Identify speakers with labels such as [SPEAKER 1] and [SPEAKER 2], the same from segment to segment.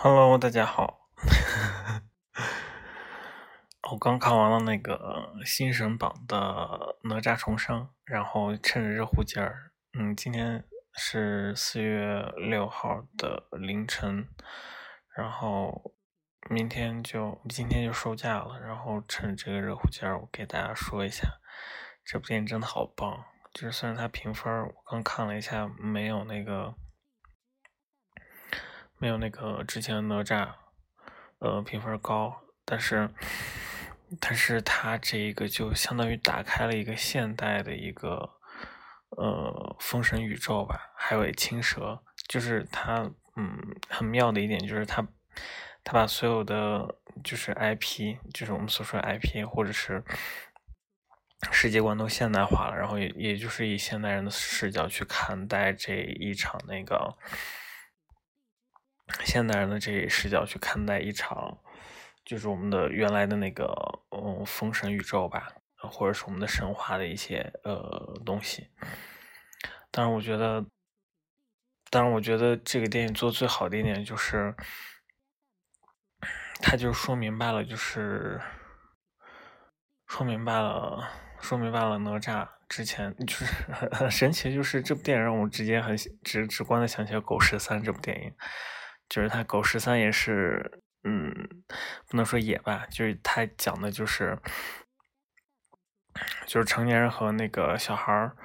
[SPEAKER 1] Hello，大家好。我刚看完了那个新神榜的哪吒重生，然后趁着热乎劲儿，嗯，今天是四月六号的凌晨，然后明天就今天就收假了，然后趁着这个热乎劲儿，我给大家说一下，这部电影真的好棒。就是虽然它评分，我刚看了一下，没有那个。没有那个之前哪吒，呃，评分高，但是，但是它这个就相当于打开了一个现代的一个，呃，封神宇宙吧。还有青蛇，就是它，嗯，很妙的一点就是它，它把所有的就是 IP，就是我们所说的 IP 或者是世界观都现代化了，然后也也就是以现代人的视角去看待这一场那个。现代人的这一视角去看待一场，就是我们的原来的那个嗯封神宇宙吧，或者是我们的神话的一些呃东西。当然，我觉得，当然，我觉得这个电影做最好的一点就是，他就说明白了，就是说明白了，说明白了哪吒之前就是很 神奇，就是这部电影让我直接很直直观的想起了《狗十三》这部电影。就是他狗十三也是，嗯，不能说野吧，就是他讲的就是，就是成年人和那个小孩儿，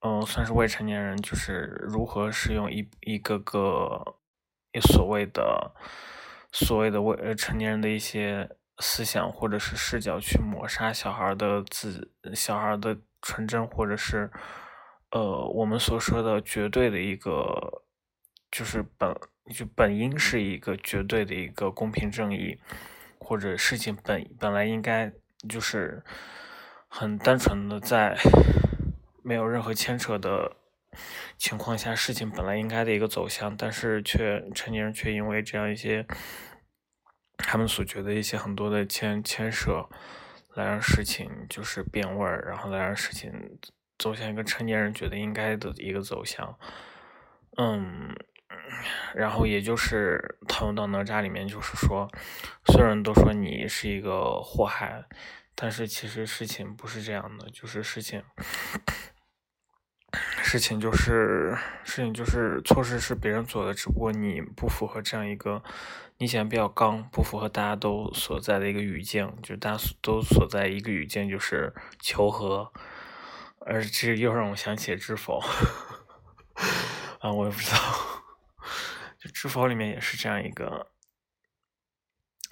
[SPEAKER 1] 嗯，算是未成年人，就是如何使用一一个个所谓的所谓的未成年人的一些思想或者是视角去抹杀小孩的自小孩的纯真，或者是呃我们所说的绝对的一个就是本。就本应是一个绝对的一个公平正义，或者事情本本来应该就是很单纯的在没有任何牵扯的情况下，事情本来应该的一个走向，但是却成年人却因为这样一些他们所觉得一些很多的牵牵涉，来让事情就是变味儿，然后来让事情走向一个成年人觉得应该的一个走向，嗯。然后也就是套用到哪吒里面，就是说，所有人都说你是一个祸害，但是其实事情不是这样的，就是事情，事情就是事情就是错事是别人做的，只不过你不符合这样一个，你显得比较刚，不符合大家都所在的一个语境，就大家都所在一个语境就是求和，而这又让我想起知否，啊，我也不知道。就知否里面也是这样一个，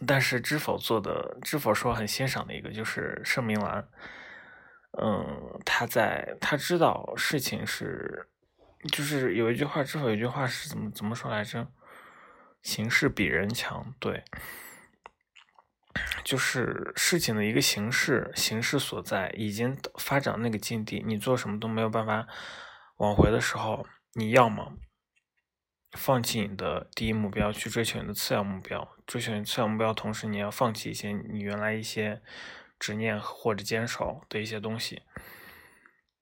[SPEAKER 1] 但是知否做的，知否说很欣赏的一个就是盛明兰，嗯，他在他知道事情是，就是有一句话，知否有一句话是怎么怎么说来着？形势比人强，对，就是事情的一个形式，形势所在已经发展那个境地，你做什么都没有办法挽回的时候，你要么。放弃你的第一目标，去追求你的次要目标。追求你次要目标，同时你要放弃一些你原来一些执念或者坚守的一些东西。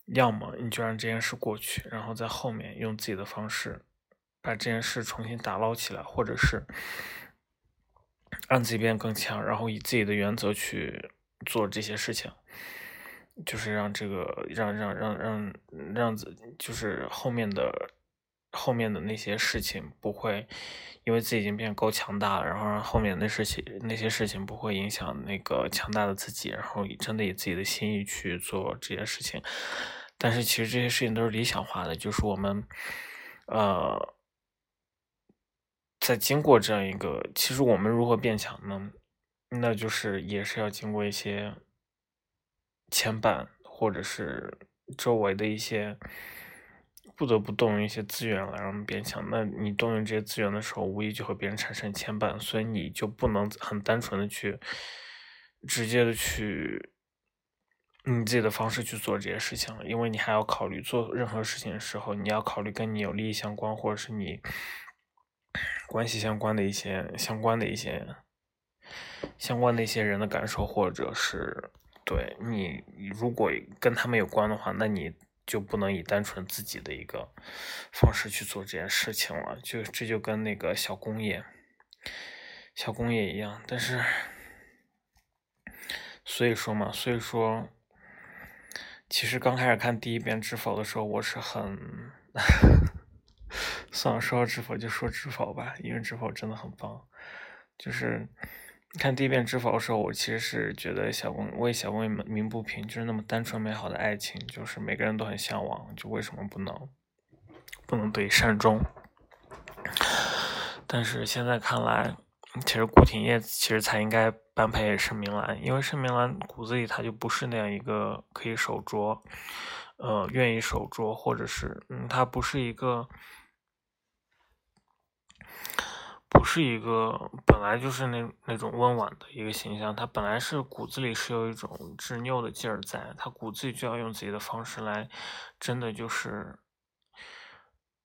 [SPEAKER 1] 要么你就让这件事过去，然后在后面用自己的方式把这件事重新打捞起来，或者是让自己变更强，然后以自己的原则去做这些事情，就是让这个让让让让让子就是后面的。后面的那些事情不会，因为自己已经变够强大了，然后让后面的事情那些事情不会影响那个强大的自己，然后真的以自己的心意去做这些事情。但是其实这些事情都是理想化的，就是我们，呃，在经过这样一个，其实我们如何变强呢？那就是也是要经过一些牵绊，或者是周围的一些。不得不动用一些资源来让我们变强。那你动用这些资源的时候，无疑就会别人产生牵绊，所以你就不能很单纯的去直接的去你自己的方式去做这些事情了，因为你还要考虑做任何事情的时候，你要考虑跟你有利益相关或者是你关系相关的一些相关的一些相关的一些人的感受，或者是对你如果跟他们有关的话，那你。就不能以单纯自己的一个方式去做这件事情了，就这就跟那个小工业，小公也一样，但是所以说嘛，所以说，其实刚开始看第一遍《知否》的时候，我是很，算了，说到《知否》就说《知否》吧，因为《知否》真的很棒。就是看第一遍《知否》的时候，我其实是觉得小公为小公鸣不平，就是那么单纯美好的爱情，就是每个人都很向往，就为什么不能不能得以善终？但是现在看来。其实顾廷烨其实才应该般配盛明兰，因为盛明兰骨子里他就不是那样一个可以守拙，呃，愿意守拙，或者是嗯，他不是一个，不是一个本来就是那那种温婉的一个形象，他本来是骨子里是有一种执拗的劲儿在，他骨子里就要用自己的方式来，真的就是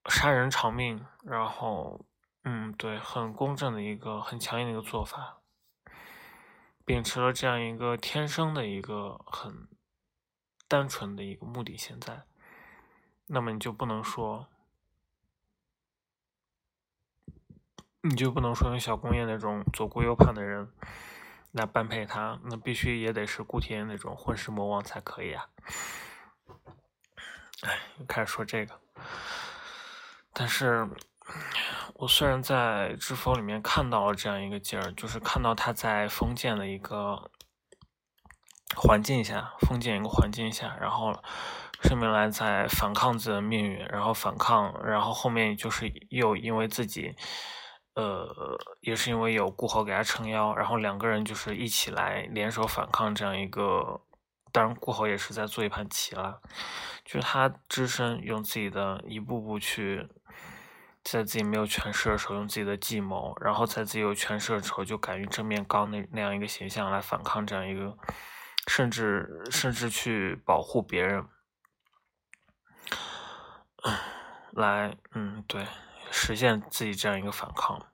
[SPEAKER 1] 杀人偿命，然后。嗯，对，很公正的一个很强硬的一个做法，秉持了这样一个天生的一个很单纯的一个目的，现在，那么你就不能说，你就不能说用小工业那种左顾右盼的人来般配他，那必须也得是顾天那种混世魔王才可以啊！哎，又开始说这个，但是。我虽然在《知否》里面看到了这样一个劲儿，就是看到他在封建的一个环境下，封建一个环境下，然后申明兰在反抗自己的命运，然后反抗，然后后面就是又因为自己，呃，也是因为有顾侯给他撑腰，然后两个人就是一起来联手反抗这样一个，当然顾侯也是在做一盘棋了，就是他只身用自己的一步步去。在自己没有权势的时候，用自己的计谋；然后在自己有权势的时候，就敢于正面刚那那样一个形象来反抗这样一个，甚至甚至去保护别人，来，嗯，对，实现自己这样一个反抗。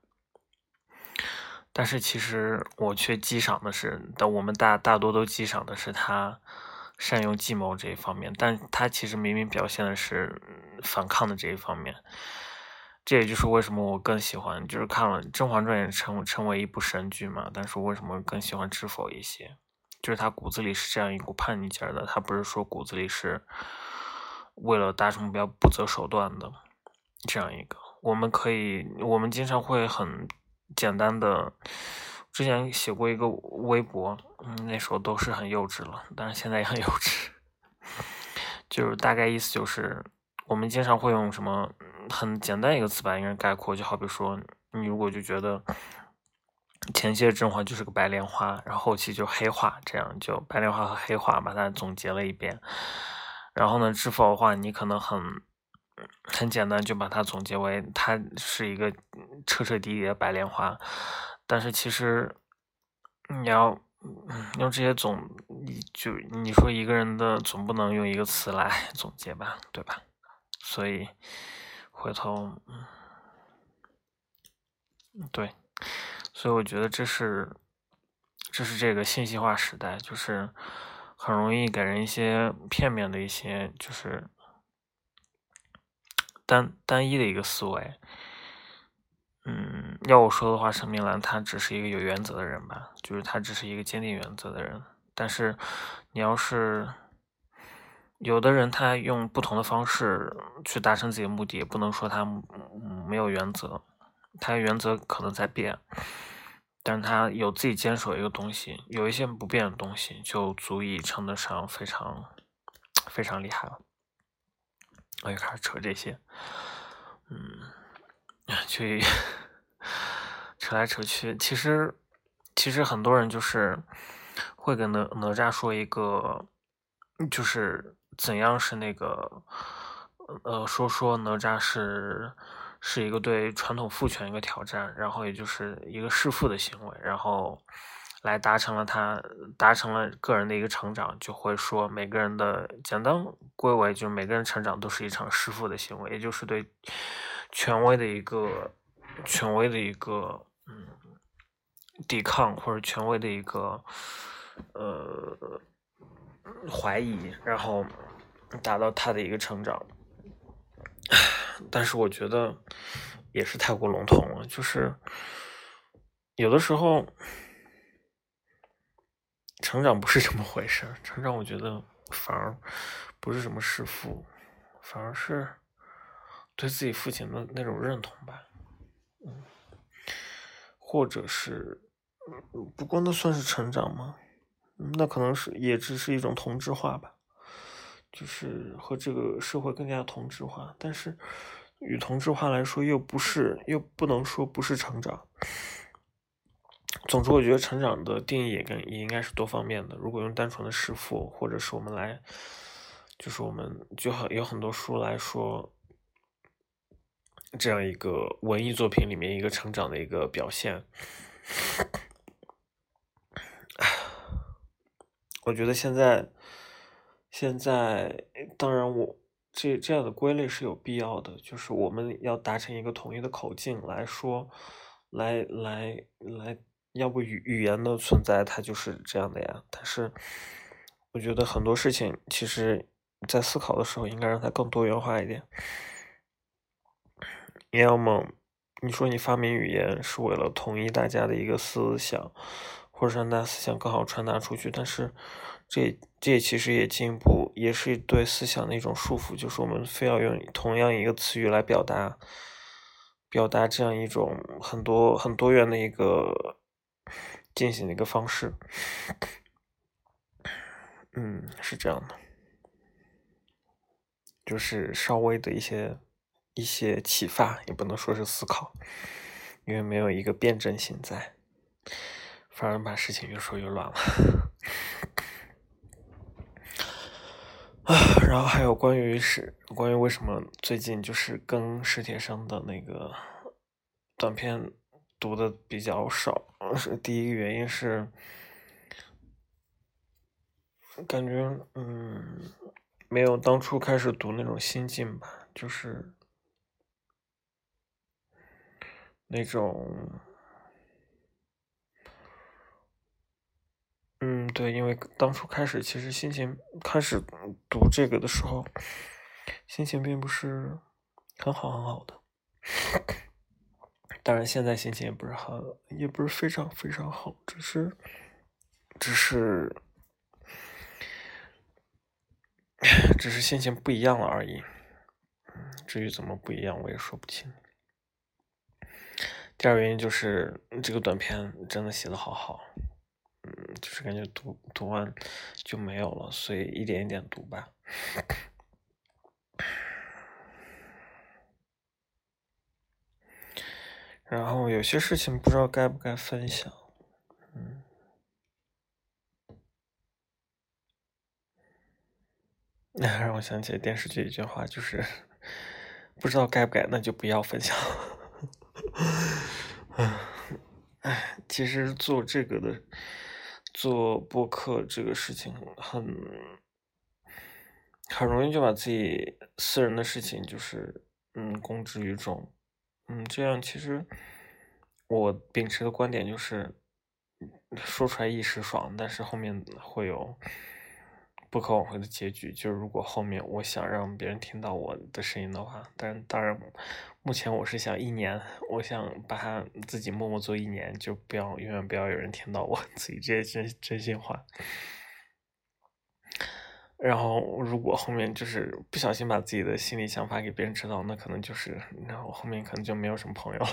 [SPEAKER 1] 但是其实我却激赏的是，但我们大大多都激赏的是他善用计谋这一方面，但他其实明明表现的是反抗的这一方面。这也就是为什么我更喜欢，就是看了《甄嬛传》也称称为一部神剧嘛。但是为什么更喜欢《知否》一些？就是他骨子里是这样一股叛逆劲儿的，他不是说骨子里是为了达成目标不择手段的这样一个。我们可以，我们经常会很简单的，之前写过一个微博，嗯，那时候都是很幼稚了，但是现在也很 幼稚，就是大概意思就是。我们经常会用什么很简单一个词把一个人概括，就好比说，你如果就觉得前期的甄嬛就是个白莲花，然后后期就黑化，这样就白莲花和黑化把它总结了一遍。然后呢，知否的话，你可能很很简单就把它总结为它是一个彻彻底底的白莲花。但是其实你要用这些总，你就你说一个人的总不能用一个词来 总结吧，对吧？所以，回头，对，所以我觉得这是，这是这个信息化时代，就是很容易给人一些片面的一些，就是单单一的一个思维。嗯，要我说的话，沈明兰她只是一个有原则的人吧，就是她只是一个坚定原则的人。但是，你要是。有的人他用不同的方式去达成自己的目的，也不能说他没有原则，他原则可能在变，但是他有自己坚守一个东西，有一些不变的东西，就足以称得上非常非常厉害了。我又开始扯这些，嗯，去扯来扯去，其实其实很多人就是会跟哪哪吒说一个，就是。怎样是那个，呃，说说哪吒是是一个对传统父权一个挑战，然后也就是一个弑父的行为，然后来达成了他达成了个人的一个成长，就会说每个人的简单归为就是每个人成长都是一场弑父的行为，也就是对权威的一个权威的一个嗯抵抗或者权威的一个呃怀疑，然后。达到他的一个成长，但是我觉得也是太过笼统了。就是有的时候，成长不是这么回事。成长，我觉得反而不是什么弑父，反而是对自己父亲的那种认同吧。嗯，或者是，不过那算是成长吗？那可能是也只是一种同质化吧，就是和这个社会更加同质化。但是，与同质化来说，又不是，又不能说不是成长。总之，我觉得成长的定义也跟也应该是多方面的。如果用单纯的弑父，或者是我们来，就是我们就很有很多书来说。这样一个文艺作品里面一个成长的一个表现，我觉得现在，现在当然我这这样的归类是有必要的，就是我们要达成一个统一的口径来说，来来来，要不语语言的存在它就是这样的呀。但是我觉得很多事情其实，在思考的时候应该让它更多元化一点。要么你说你发明语言是为了统一大家的一个思想，或者让大家思想更好传达出去，但是这这其实也进一步也是对思想的一种束缚，就是我们非要用同样一个词语来表达，表达这样一种很多很多元的一个进行的一个方式。嗯，是这样的，就是稍微的一些。一些启发也不能说是思考，因为没有一个辩证性在，反而把事情越说越乱了。啊，然后还有关于是关于为什么最近就是跟史铁生的那个短片读的比较少，是第一个原因是感觉嗯没有当初开始读那种心境吧，就是。那种，嗯，对，因为当初开始，其实心情开始读这个的时候，心情并不是很好很好的。当然，现在心情也不是很，也不是非常非常好，只是，只是，只是心情不一样了而已。至于怎么不一样，我也说不清。第二个原因就是这个短片真的写的好好，嗯，就是感觉读读完就没有了，所以一点一点读吧。然后有些事情不知道该不该分享，嗯，让我想起电视剧一句话，就是 不知道该不该，那就不要分享。哎，其实做这个的，做播客这个事情很，很容易就把自己私人的事情就是，嗯，公之于众，嗯，这样其实我秉持的观点就是，说出来一时爽，但是后面会有。不可挽回的结局就是，如果后面我想让别人听到我的声音的话，但当然，目前我是想一年，我想把它自己默默做一年，就不要永远不要有人听到我 自己这些真真心话。然后，如果后面就是不小心把自己的心里想法给别人知道，那可能就是，然后后面可能就没有什么朋友了。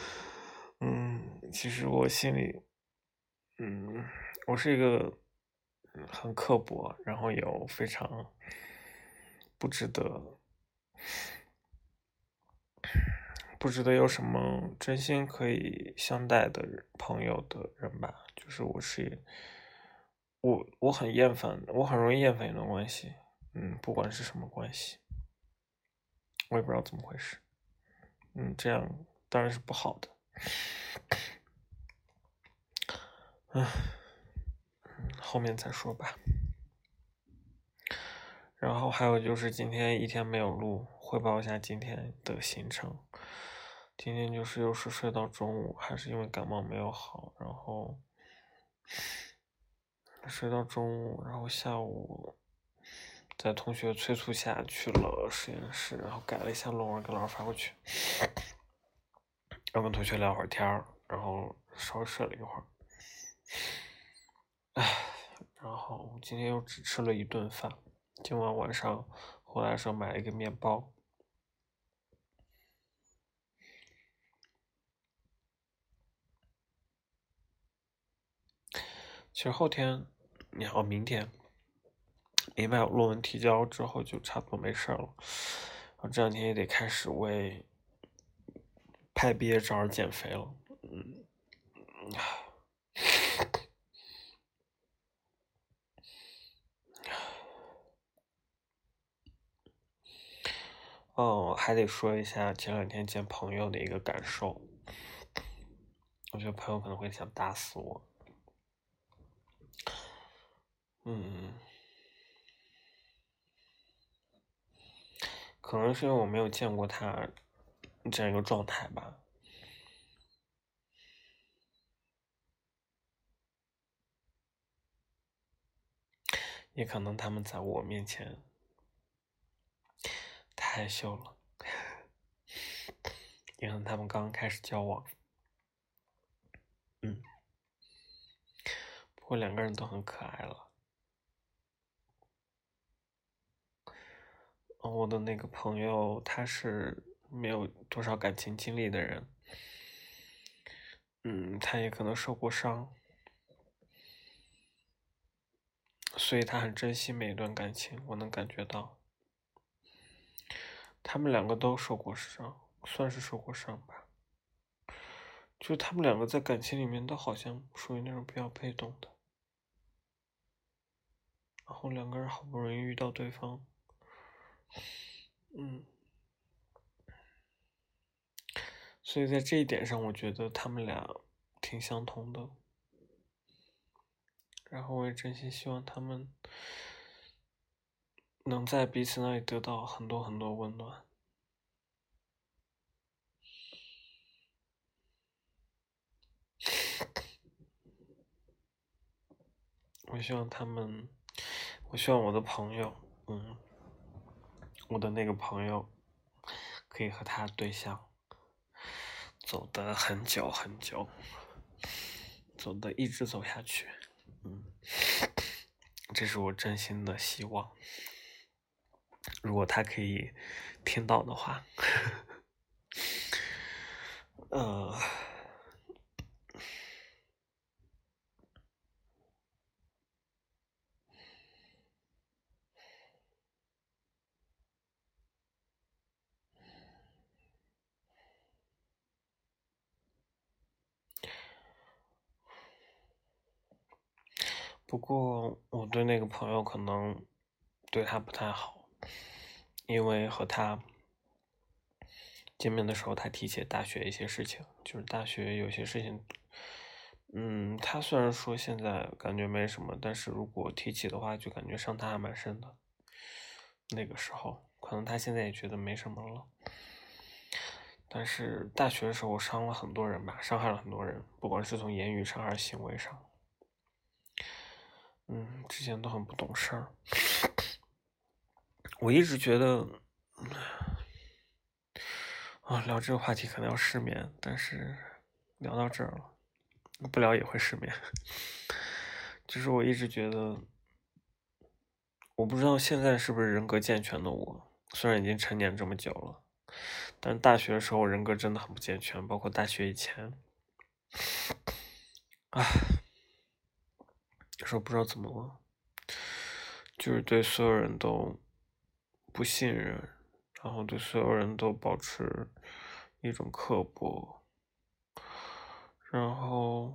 [SPEAKER 1] 嗯，其实我心里，嗯，我是一个。很刻薄，然后有非常不值得、不值得有什么真心可以相待的朋友的人吧。就是我是我，我很厌烦，我很容易厌烦一段关系。嗯，不管是什么关系，我也不知道怎么回事。嗯，这样当然是不好的。唉。后面再说吧。然后还有就是今天一天没有录，汇报一下今天的行程。今天就是又是睡到中午，还是因为感冒没有好，然后睡到中午，然后下午在同学催促下去了实验室，然后改了一下论文给老师发过去，然后跟同学聊会儿天儿。然后稍睡了一会儿，唉，然后今天又只吃了一顿饭，今晚晚上回来的时候买了一个面包。其实后天，你好，明天，明白论文提交之后就差不多没事了。我这两天也得开始为拍毕业照而减肥了。嗯，哦，还得说一下前两天见朋友的一个感受。我觉得朋友可能会想打死我。嗯，可能是因为我没有见过他这样一个状态吧，也可能他们在我面前太害羞了，也可能他们刚开始交往，嗯，不过两个人都很可爱了。我的那个朋友，他是没有多少感情经历的人，嗯，他也可能受过伤，所以他很珍惜每一段感情。我能感觉到，他们两个都受过伤，算是受过伤吧。就他们两个在感情里面都好像属于那种比较被动的，然后两个人好不容易遇到对方。嗯，所以在这一点上，我觉得他们俩挺相同的。然后我也真心希望他们能在彼此那里得到很多很多温暖。我希望他们，我希望我的朋友，嗯。我的那个朋友可以和他对象走得很久很久，走的一直走下去，嗯，这是我真心的希望。如果他可以听到的话，呃。不过我对那个朋友可能对他不太好，因为和他见面的时候，他提起大学一些事情，就是大学有些事情，嗯，他虽然说现在感觉没什么，但是如果提起的话，就感觉伤他还蛮深的。那个时候，可能他现在也觉得没什么了，但是大学的时候伤了很多人吧，伤害了很多人，不管是从言语上还是行为上。嗯，之前都很不懂事儿。我一直觉得，啊，聊这个话题可能要失眠，但是聊到这儿了，不聊也会失眠。就是我一直觉得，我不知道现在是不是人格健全的我，虽然已经成年这么久了，但大学的时候人格真的很不健全，包括大学以前，唉。有时候不知道怎么了，就是对所有人都不信任，然后对所有人都保持一种刻薄，然后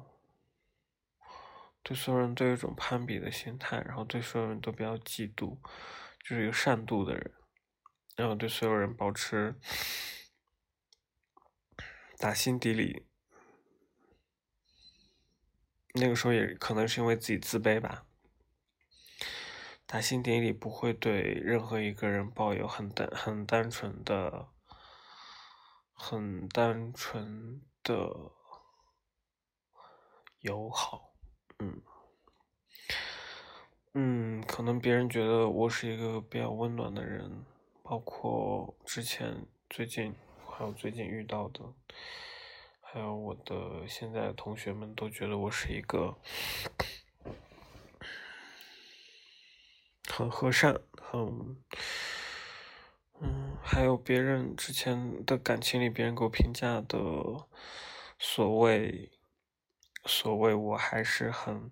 [SPEAKER 1] 对所有人都有一种攀比的心态，然后对所有人都比较嫉妒，就是一个善妒的人，然后对所有人保持 打心底里。那个时候也可能是因为自己自卑吧，打心底里不会对任何一个人抱有很单很单纯的、很单纯的友好，嗯，嗯，可能别人觉得我是一个比较温暖的人，包括之前、最近还有最近遇到的，还有我的现在同学们都觉得我是一个很和善、很嗯，还有别人之前的感情里，别人给我评价的所谓所谓，我还是很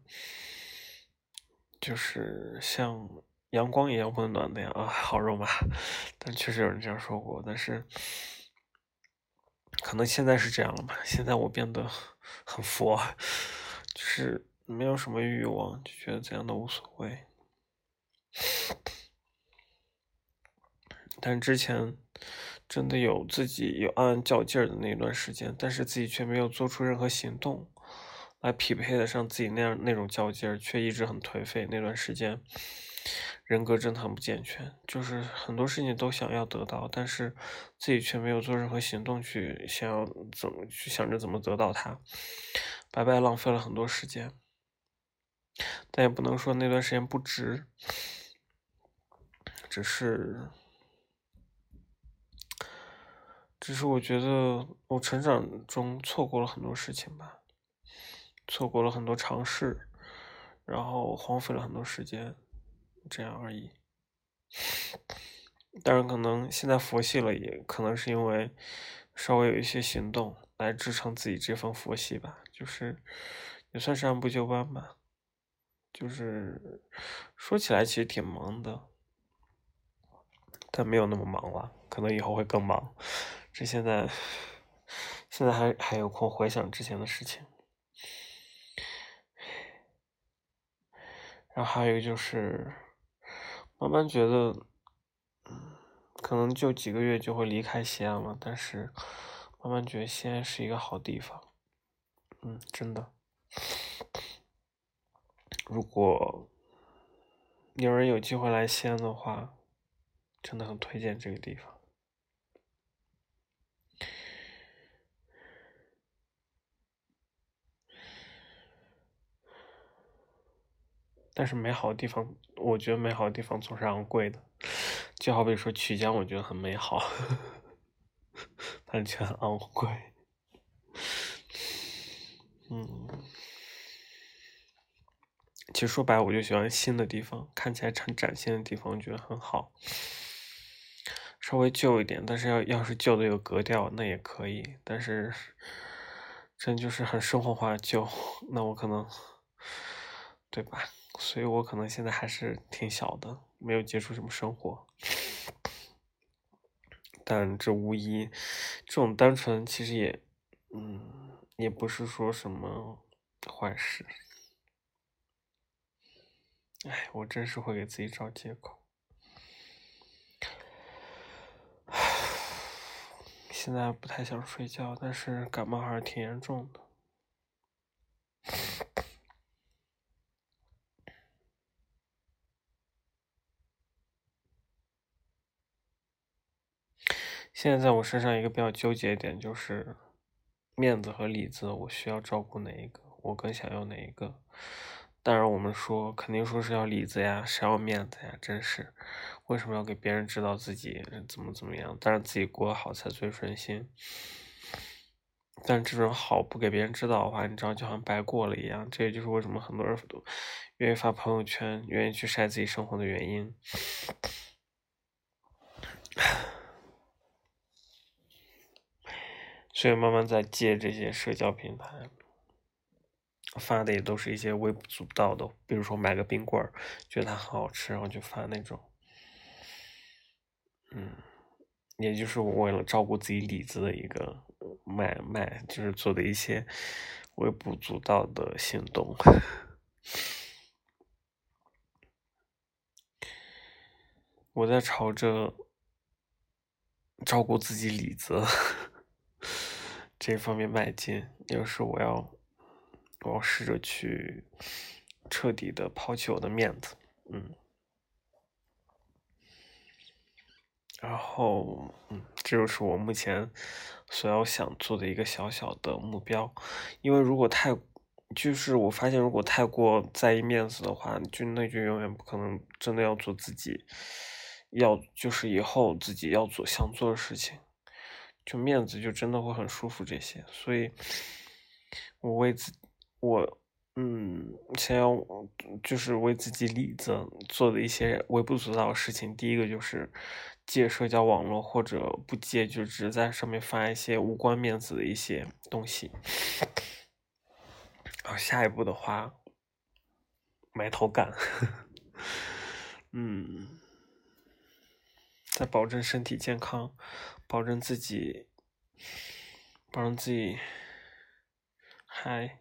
[SPEAKER 1] 就是像阳光一样温暖那样啊，好肉麻，但确实有人这样说过，但是。可能现在是这样了吧？现在我变得很佛，就是没有什么欲望，就觉得怎样都无所谓。但之前真的有自己有暗暗较劲儿的那段时间，但是自己却没有做出任何行动来匹配得上自己那样那种较劲儿，却一直很颓废。那段时间。人格真的很不健全，就是很多事情都想要得到，但是自己却没有做任何行动去想要怎么去想着怎么得到它，白白浪费了很多时间。但也不能说那段时间不值，只是，只是我觉得我成长中错过了很多事情吧，错过了很多尝试，然后荒废了很多时间。这样而已，当然可能现在佛系了，也可能是因为稍微有一些行动来支撑自己这份佛系吧，就是也算是按部就班吧。就是说起来其实挺忙的，但没有那么忙了，可能以后会更忙。这现在现在还还有空回想之前的事情，然后还有一个就是。慢慢觉得，可能就几个月就会离开西安了。但是，慢慢觉得西安是一个好地方，嗯，真的。如果有人有机会来西安的话，真的很推荐这个地方。但是美好的地方，我觉得美好的地方总是昂贵的，就好比说曲江，我觉得很美好，但却很昂贵。嗯，其实说白，我就喜欢新的地方，看起来很崭新的地方，我觉得很好。稍微旧一点，但是要要是旧的有格调，那也可以。但是真就是很生活化旧，那我可能，对吧？所以我可能现在还是挺小的，没有接触什么生活，但这无疑，这种单纯其实也，嗯，也不是说什么坏事。哎，我真是会给自己找借口。现在不太想睡觉，但是感冒还是挺严重的。现在在我身上一个比较纠结点就是面子和里子，我需要照顾哪一个？我更想要哪一个？当然，我们说肯定说是要里子呀，谁要面子呀？真是，为什么要给别人知道自己怎么怎么样？当然自己过得好才最顺心。但这种好不给别人知道的话，你知道就好像白过了一样。这也就是为什么很多人都愿意发朋友圈，愿意去晒自己生活的原因。所以慢慢在借这些社交平台发的也都是一些微不足道的，比如说买个冰棍儿，觉得它很好吃，然后就发那种，嗯，也就是我为了照顾自己里子的一个卖卖，就是做的一些微不足道的行动。我在朝着照顾自己里子。这方面迈进，有时我要，我要试着去彻底的抛弃我的面子，嗯，然后，嗯，这就是我目前所要想做的一个小小的目标，因为如果太，就是我发现如果太过在意面子的话，就那就永远不可能真的要做自己，要就是以后自己要做想做的事情。就面子就真的会很舒服这些，所以，我为自我嗯想要就是为自己里子做的一些微不足道的事情，第一个就是戒社交网络，或者不戒就只在上面发一些无关面子的一些东西。然后下一步的话，埋头干，嗯。在保证身体健康，保证自己，保证自己还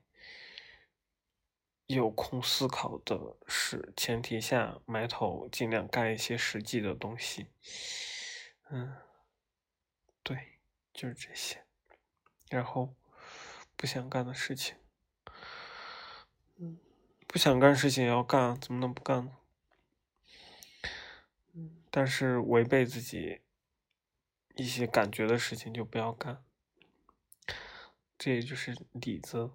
[SPEAKER 1] 有空思考的是前提下，埋头尽量干一些实际的东西。嗯，对，就是这些。然后不想干的事情，嗯，不想干事情也要干，怎么能不干呢？但是违背自己一些感觉的事情就不要干，这也就是底子。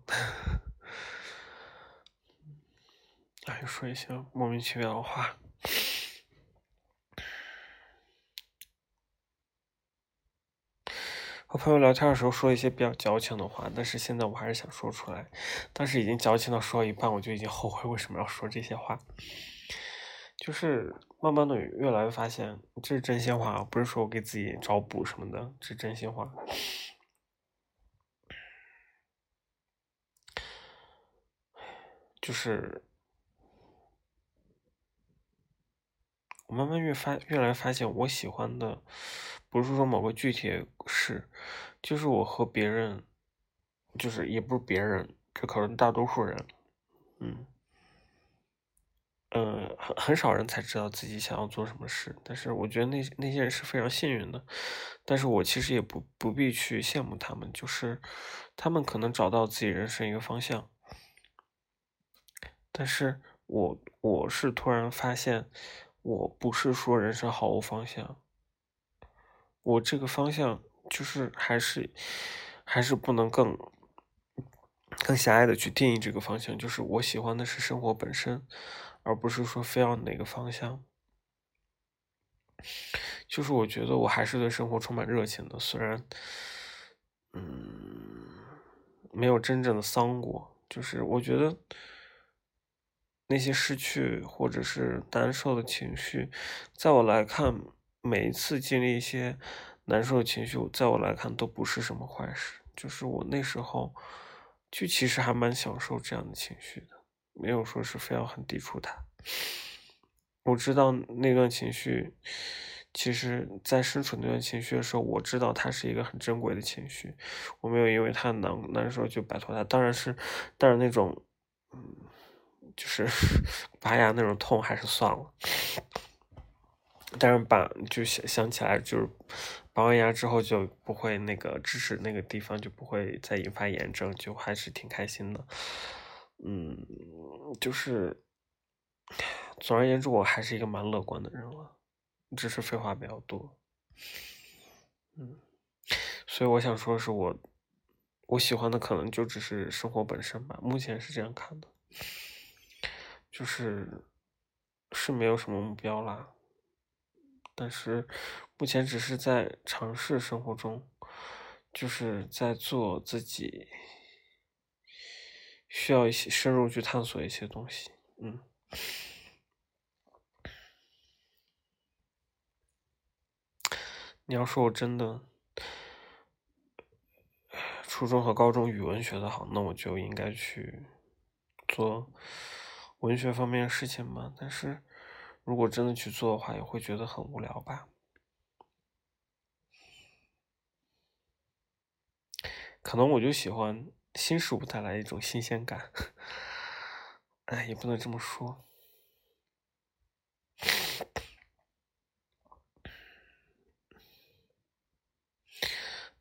[SPEAKER 1] 哎说一些莫名其妙的话。和朋友聊天的时候说一些比较矫情的话，但是现在我还是想说出来。但是已经矫情到说到一半，我就已经后悔为什么要说这些话。就是慢慢的越来越发现，这是真心话，不是说我给自己找补什么的，这是真心话。就是我慢慢越发越来越发现，我喜欢的不是说某个具体事，就是我和别人，就是也不是别人，这可能大多数人，嗯。嗯，很很少人才知道自己想要做什么事，但是我觉得那那些人是非常幸运的，但是我其实也不不必去羡慕他们，就是他们可能找到自己人生一个方向，但是我我是突然发现，我不是说人生毫无方向，我这个方向就是还是还是不能更更狭隘的去定义这个方向，就是我喜欢的是生活本身。而不是说非要哪个方向，就是我觉得我还是对生活充满热情的，虽然，嗯，没有真正的丧过。就是我觉得那些失去或者是难受的情绪，在我来看，每一次经历一些难受的情绪，在我来看都不是什么坏事。就是我那时候就其实还蛮享受这样的情绪的。没有说是非要很抵触他，我知道那段情绪，其实，在身处那段情绪的时候，我知道它是一个很珍贵的情绪，我没有因为他难难受就摆脱他，当然是，但是那种，嗯，就是 拔牙那种痛还是算了，但是拔就想想起来就是拔完牙之后就不会那个智齿那个地方就不会再引发炎症，就还是挺开心的。嗯，就是，总而言之，我还是一个蛮乐观的人了，只是废话比较多。嗯，所以我想说，是我我喜欢的可能就只是生活本身吧，目前是这样看的，就是是没有什么目标啦，但是目前只是在尝试生活中，就是在做自己。需要一些深入去探索一些东西，嗯。你要说我真的初中和高中语文学的好，那我就应该去做文学方面的事情嘛。但是如果真的去做的话，也会觉得很无聊吧。可能我就喜欢。新事物带来一种新鲜感，哎，也不能这么说。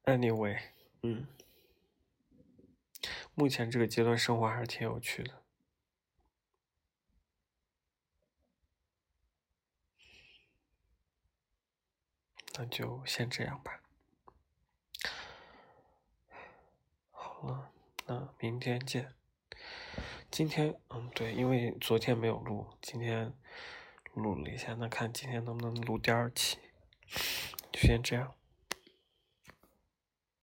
[SPEAKER 1] Anyway，嗯，目前这个阶段生活还是挺有趣的，那就先这样吧。好了。那明天见。今天，嗯，对，因为昨天没有录，今天录了一下，那看今天能不能录第二期。就先这样。